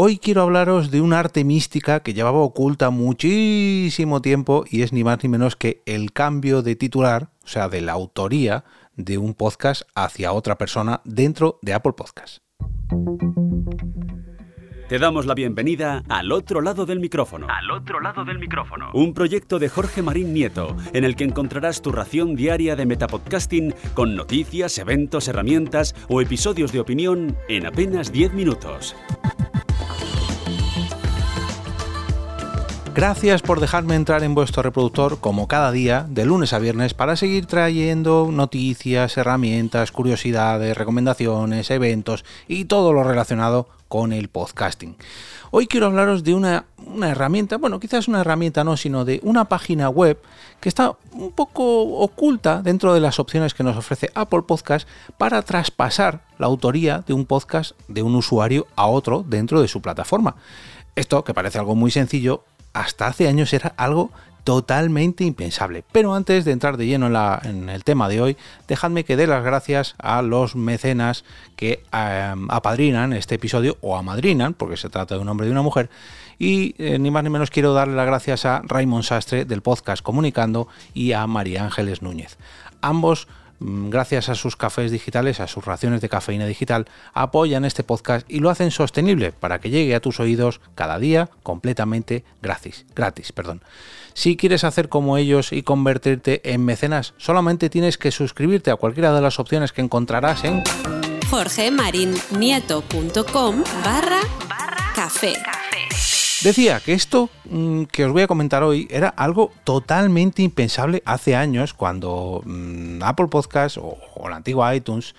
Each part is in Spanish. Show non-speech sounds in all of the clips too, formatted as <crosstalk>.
Hoy quiero hablaros de un arte mística que llevaba oculta muchísimo tiempo y es ni más ni menos que el cambio de titular, o sea, de la autoría de un podcast hacia otra persona dentro de Apple Podcast. Te damos la bienvenida al otro lado del micrófono. Al otro lado del micrófono. Un proyecto de Jorge Marín Nieto, en el que encontrarás tu ración diaria de metapodcasting con noticias, eventos, herramientas o episodios de opinión en apenas 10 minutos. Gracias por dejarme entrar en vuestro reproductor como cada día, de lunes a viernes, para seguir trayendo noticias, herramientas, curiosidades, recomendaciones, eventos y todo lo relacionado con el podcasting. Hoy quiero hablaros de una, herramienta, bueno, quizás una herramienta no, sino de una página web que está un poco oculta dentro de las opciones que nos ofrece Apple Podcast para traspasar la autoría de un podcast de un usuario a otro dentro de su plataforma. Esto, que parece algo muy sencillo, hasta hace años era algo totalmente impensable. Pero antes de entrar de lleno en, el tema de hoy, dejadme que dé las gracias a los mecenas que em, apadrinan este episodio o amadrinan, porque se trata de un hombre y de una mujer. Y eh, ni más ni menos quiero darle las gracias a Raymond Sastre del podcast Comunicando y a María Ángeles Núñez. Ambos gracias a sus cafés digitales, a sus raciones de cafeína digital, apoyan este podcast y lo hacen sostenible para que llegue a tus oídos cada día completamente gratis. gratis perdón. Si quieres hacer como ellos y convertirte en mecenas, solamente tienes que suscribirte a cualquiera de las opciones que encontrarás en jorgemarinieto.com barra café. Decía que esto mm, que os voy a comentar hoy era algo totalmente impensable hace años cuando mm, Apple Podcast o, la antigua iTunes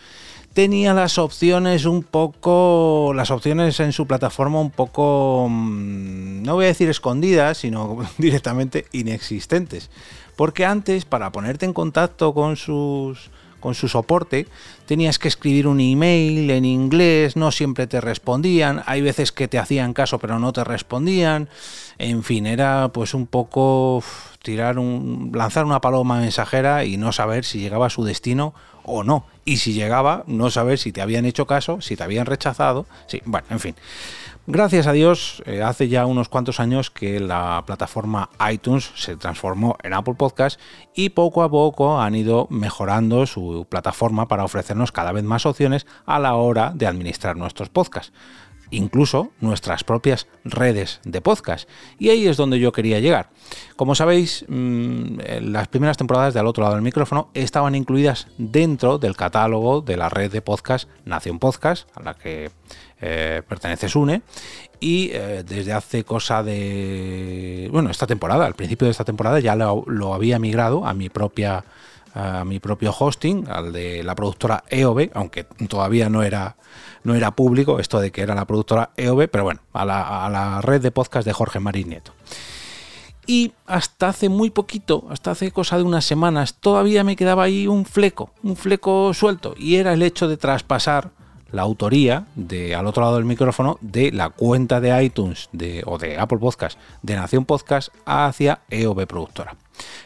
tenía las opciones un poco, las opciones en su plataforma un poco, mm, no voy a decir escondidas, sino <laughs> directamente inexistentes. Porque antes, para ponerte en contacto con sus con su soporte, tenías que escribir un email en inglés, no siempre te respondían, hay veces que te hacían caso pero no te respondían, en fin, era pues un poco tirar un lanzar una paloma mensajera y no saber si llegaba a su destino o no, y si llegaba, no saber si te habían hecho caso, si te habían rechazado, sí, bueno, en fin. Gracias a Dios, eh, hace ya unos cuantos años que la plataforma iTunes se transformó en Apple Podcast y poco a poco han ido mejorando su plataforma para ofrecernos cada vez más opciones a la hora de administrar nuestros podcasts incluso nuestras propias redes de podcast. Y ahí es donde yo quería llegar. Como sabéis, mm, las primeras temporadas de Al otro lado del micrófono estaban incluidas dentro del catálogo de la red de podcast Nación Podcast, a la que eh, pertenece Sune. Y eh, desde hace cosa de. Bueno, esta temporada, al principio de esta temporada, ya lo había migrado a mi propia a mi propio hosting, al de la productora EOB, aunque todavía no era, no era público esto de que era la productora EOB, pero bueno, a la, red de podcast de Jorge Marín Nieto. Y hasta hace muy poquito, hasta hace cosa de unas semanas, todavía me quedaba ahí un fleco, un fleco suelto, y era el hecho de traspasar la autoría de al otro lado del micrófono de la cuenta de iTunes de, o de Apple Podcast de Nación Podcast hacia EOB Productora.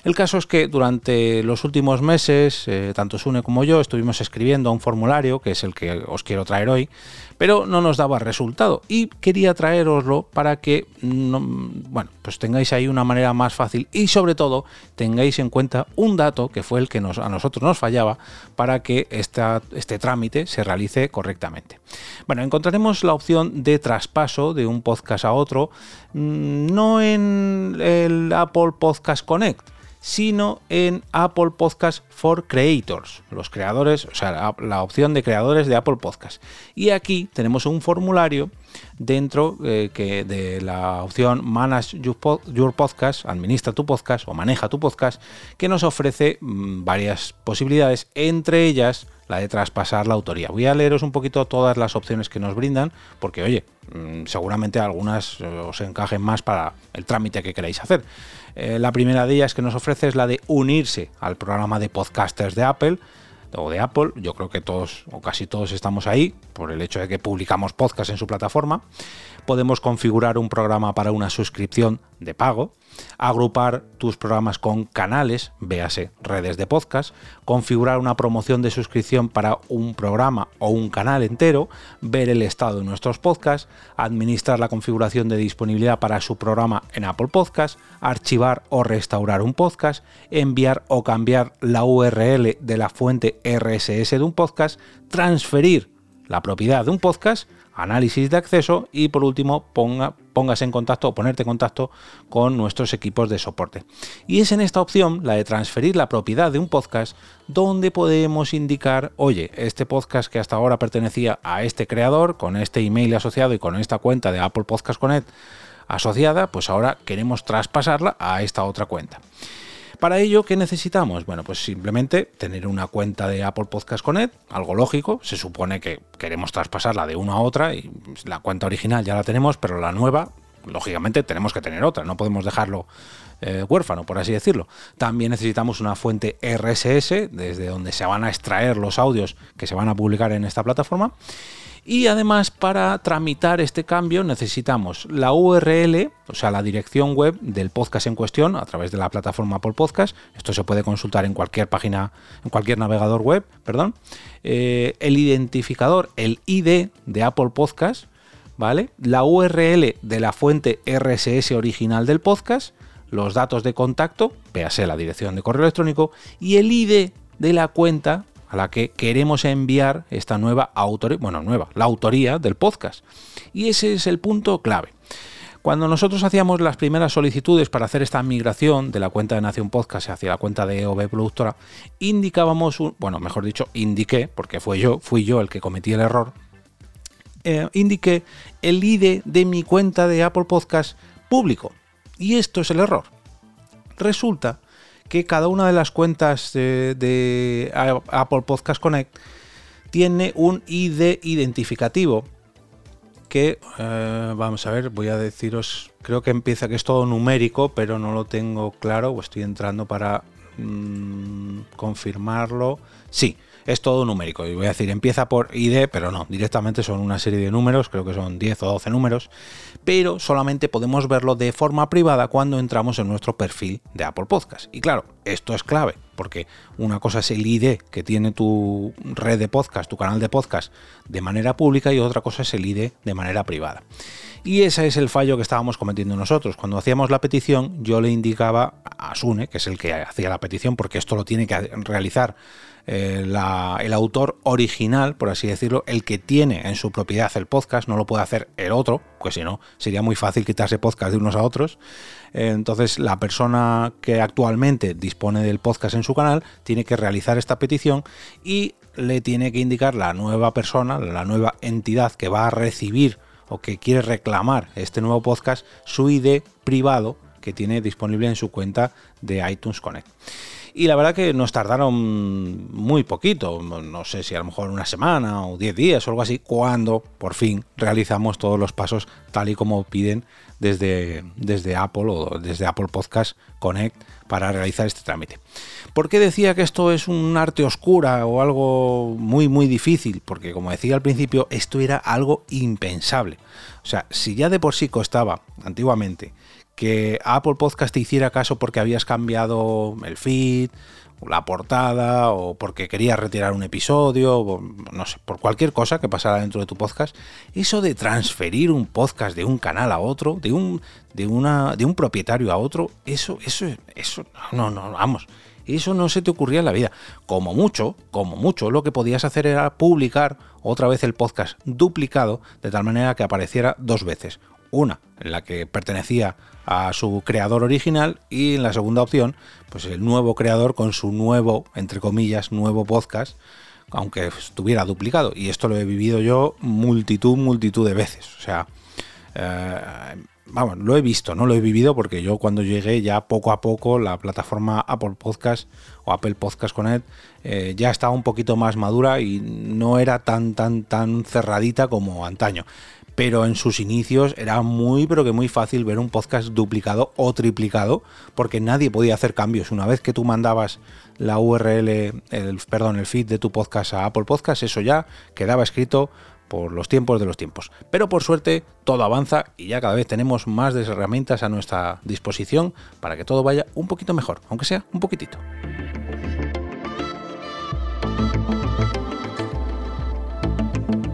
El caso es que durante los últimos meses, eh, tanto Sune como yo estuvimos escribiendo un formulario, que es el que os quiero traer hoy, pero no nos daba resultado y quería traeroslo para que bueno, pues tengáis ahí una manera más fácil y sobre todo tengáis en cuenta un dato que fue el que a nosotros nos fallaba para que este trámite se realice correctamente. Bueno, encontraremos la opción de traspaso de un podcast a otro, mm, no en el Apple Podcast Connect, sino en Apple Podcast for Creators, los creadores, o sea, la, opción de creadores de Apple Podcast. Y aquí tenemos un formulario dentro eh, que de la opción Manage Your, Podcast, administra tu podcast o maneja tu podcast, que nos ofrece mm, varias posibilidades, entre ellas la de traspasar la autoría. Voy a leeros un poquito todas las opciones que nos brindan, porque oye, mm, seguramente algunas eh, os encajen más para el trámite que queráis hacer. Eh, la primera de ellas que nos ofrece es la de unirse al programa de podcasters de Apple o de Apple. Yo creo que todos o casi todos estamos ahí por el hecho de que publicamos podcast en su plataforma. Podemos configurar un programa para una suscripción de pago. agrupar tus programas con canales, véase redes de podcast, configurar una promoción de suscripción para un programa o un canal entero, ver el estado de nuestros podcasts, administrar la configuración de disponibilidad para su programa en Apple Podcast, archivar o restaurar un podcast, enviar o cambiar la URL de la fuente RSS de un podcast, transferir la propiedad de un podcast, análisis de acceso y por último ponga, póngase en contacto o ponerte en contacto con nuestros equipos de soporte. Y es en esta opción, la de transferir la propiedad de un podcast, donde podemos indicar, oye, este podcast que hasta ahora pertenecía a este creador, con este email asociado y con esta cuenta de Apple Podcast Connect asociada, pues ahora queremos traspasarla a esta otra cuenta. Para ello, ¿qué necesitamos? Bueno, pues simplemente tener una cuenta de Apple Podcast Connect, algo lógico. Se supone que queremos traspasarla de una a otra y la cuenta original ya la tenemos, pero la nueva, lógicamente, tenemos que tener otra. No podemos dejarlo eh, huérfano, por así decirlo. También necesitamos una fuente RSS, desde donde se van a extraer los audios que se van a publicar en esta plataforma. Y además para tramitar este cambio necesitamos la URL, o sea, la dirección web del podcast en cuestión a través de la plataforma Apple Podcast. Esto se puede consultar en cualquier página, en cualquier navegador web, perdón. Eh, el identificador, el ID de Apple Podcast, La URL de la fuente RSS original del podcast, los datos de contacto, véase la dirección de correo electrónico, y el ID de la cuenta a la que queremos enviar esta nueva autoría, bueno, nueva, la autoría del podcast. Y ese es el punto clave. Cuando nosotros hacíamos las primeras solicitudes para hacer esta migración de la cuenta de Nación Podcast hacia la cuenta de OB Productora, indicábamos, un, bueno, mejor dicho, indiqué, porque fue yo, fui yo el que cometí el error, eh, indiqué el ID de mi cuenta de Apple Podcast público. Y esto es el error. Resulta que cada una de las cuentas de, Apple Podcast Connect tiene un ID identificativo que, eh, vamos a ver, voy a deciros, creo que empieza que es todo numérico, pero no lo tengo claro, estoy entrando para mm, confirmarlo. Sí, es todo numérico. Y voy a decir, empieza por ID, pero no, directamente son una serie de números, creo que son 10 o 12 números, pero solamente podemos verlo de forma privada cuando entramos en nuestro perfil de Apple Podcast. Y claro, esto es clave, porque una cosa es el ID que tiene tu red de podcast, tu canal de podcast de manera pública y otra cosa es el ID de manera privada. Y ese es el fallo que estábamos cometiendo nosotros. Cuando hacíamos la petición, yo le indicaba a Sune, que es el que hacía la petición, porque esto lo tiene que realizar eh, el autor original, por así decirlo, el que tiene en su propiedad el podcast, no lo puede hacer el otro, pues si no, sería muy fácil quitarse podcast de unos a otros. Entonces, la persona que actualmente dispone del podcast en su canal tiene que realizar esta petición y le tiene que indicar la nueva persona, la nueva entidad que va a recibir o que quiere reclamar este nuevo podcast, su ID privado que tiene disponible en su cuenta de iTunes Connect. Y la verdad que nos tardaron muy poquito, no sé si a lo mejor una semana o 10 días o algo así, cuando por fin realizamos todos los pasos tal y como piden desde, desde Apple o desde Apple Podcast Connect para realizar este trámite. ¿Por qué decía que esto es un arte oscura o algo muy muy difícil? Porque como decía al principio, esto era algo impensable. O sea, si ya de por sí costaba antiguamente que Apple Podcast te hiciera caso porque habías cambiado el feed, la portada, o porque querías retirar un episodio, no sé, por cualquier cosa que pasara dentro de tu podcast, eso de transferir un podcast de un canal a otro, de un, de una, de un propietario a otro, eso, eso, eso, no, no, vamos. Eso no se te ocurría en la vida. Como mucho, como mucho, lo que podías hacer era publicar otra vez el podcast duplicado de tal manera que apareciera dos veces. Una en la que pertenecía a su creador original y en la segunda opción, pues el nuevo creador con su nuevo, entre comillas, nuevo podcast, aunque estuviera duplicado. Y esto lo he vivido yo multitud, multitud de veces. O sea, eh, vamos, lo he visto, no lo he vivido porque yo cuando llegué ya poco a poco la plataforma Apple Podcast o Apple Podcast Connect eh, ya estaba un poquito más madura y no era tan, tan, tan cerradita como antaño pero en sus inicios era muy, pero que muy fácil ver un podcast duplicado o triplicado, porque nadie podía hacer cambios. Una vez que tú mandabas la URL, el, perdón, el feed de tu podcast a Apple Podcast, eso ya quedaba escrito por los tiempos de los tiempos. Pero por suerte todo avanza y ya cada vez tenemos más herramientas a nuestra disposición para que todo vaya un poquito mejor, aunque sea un poquitito.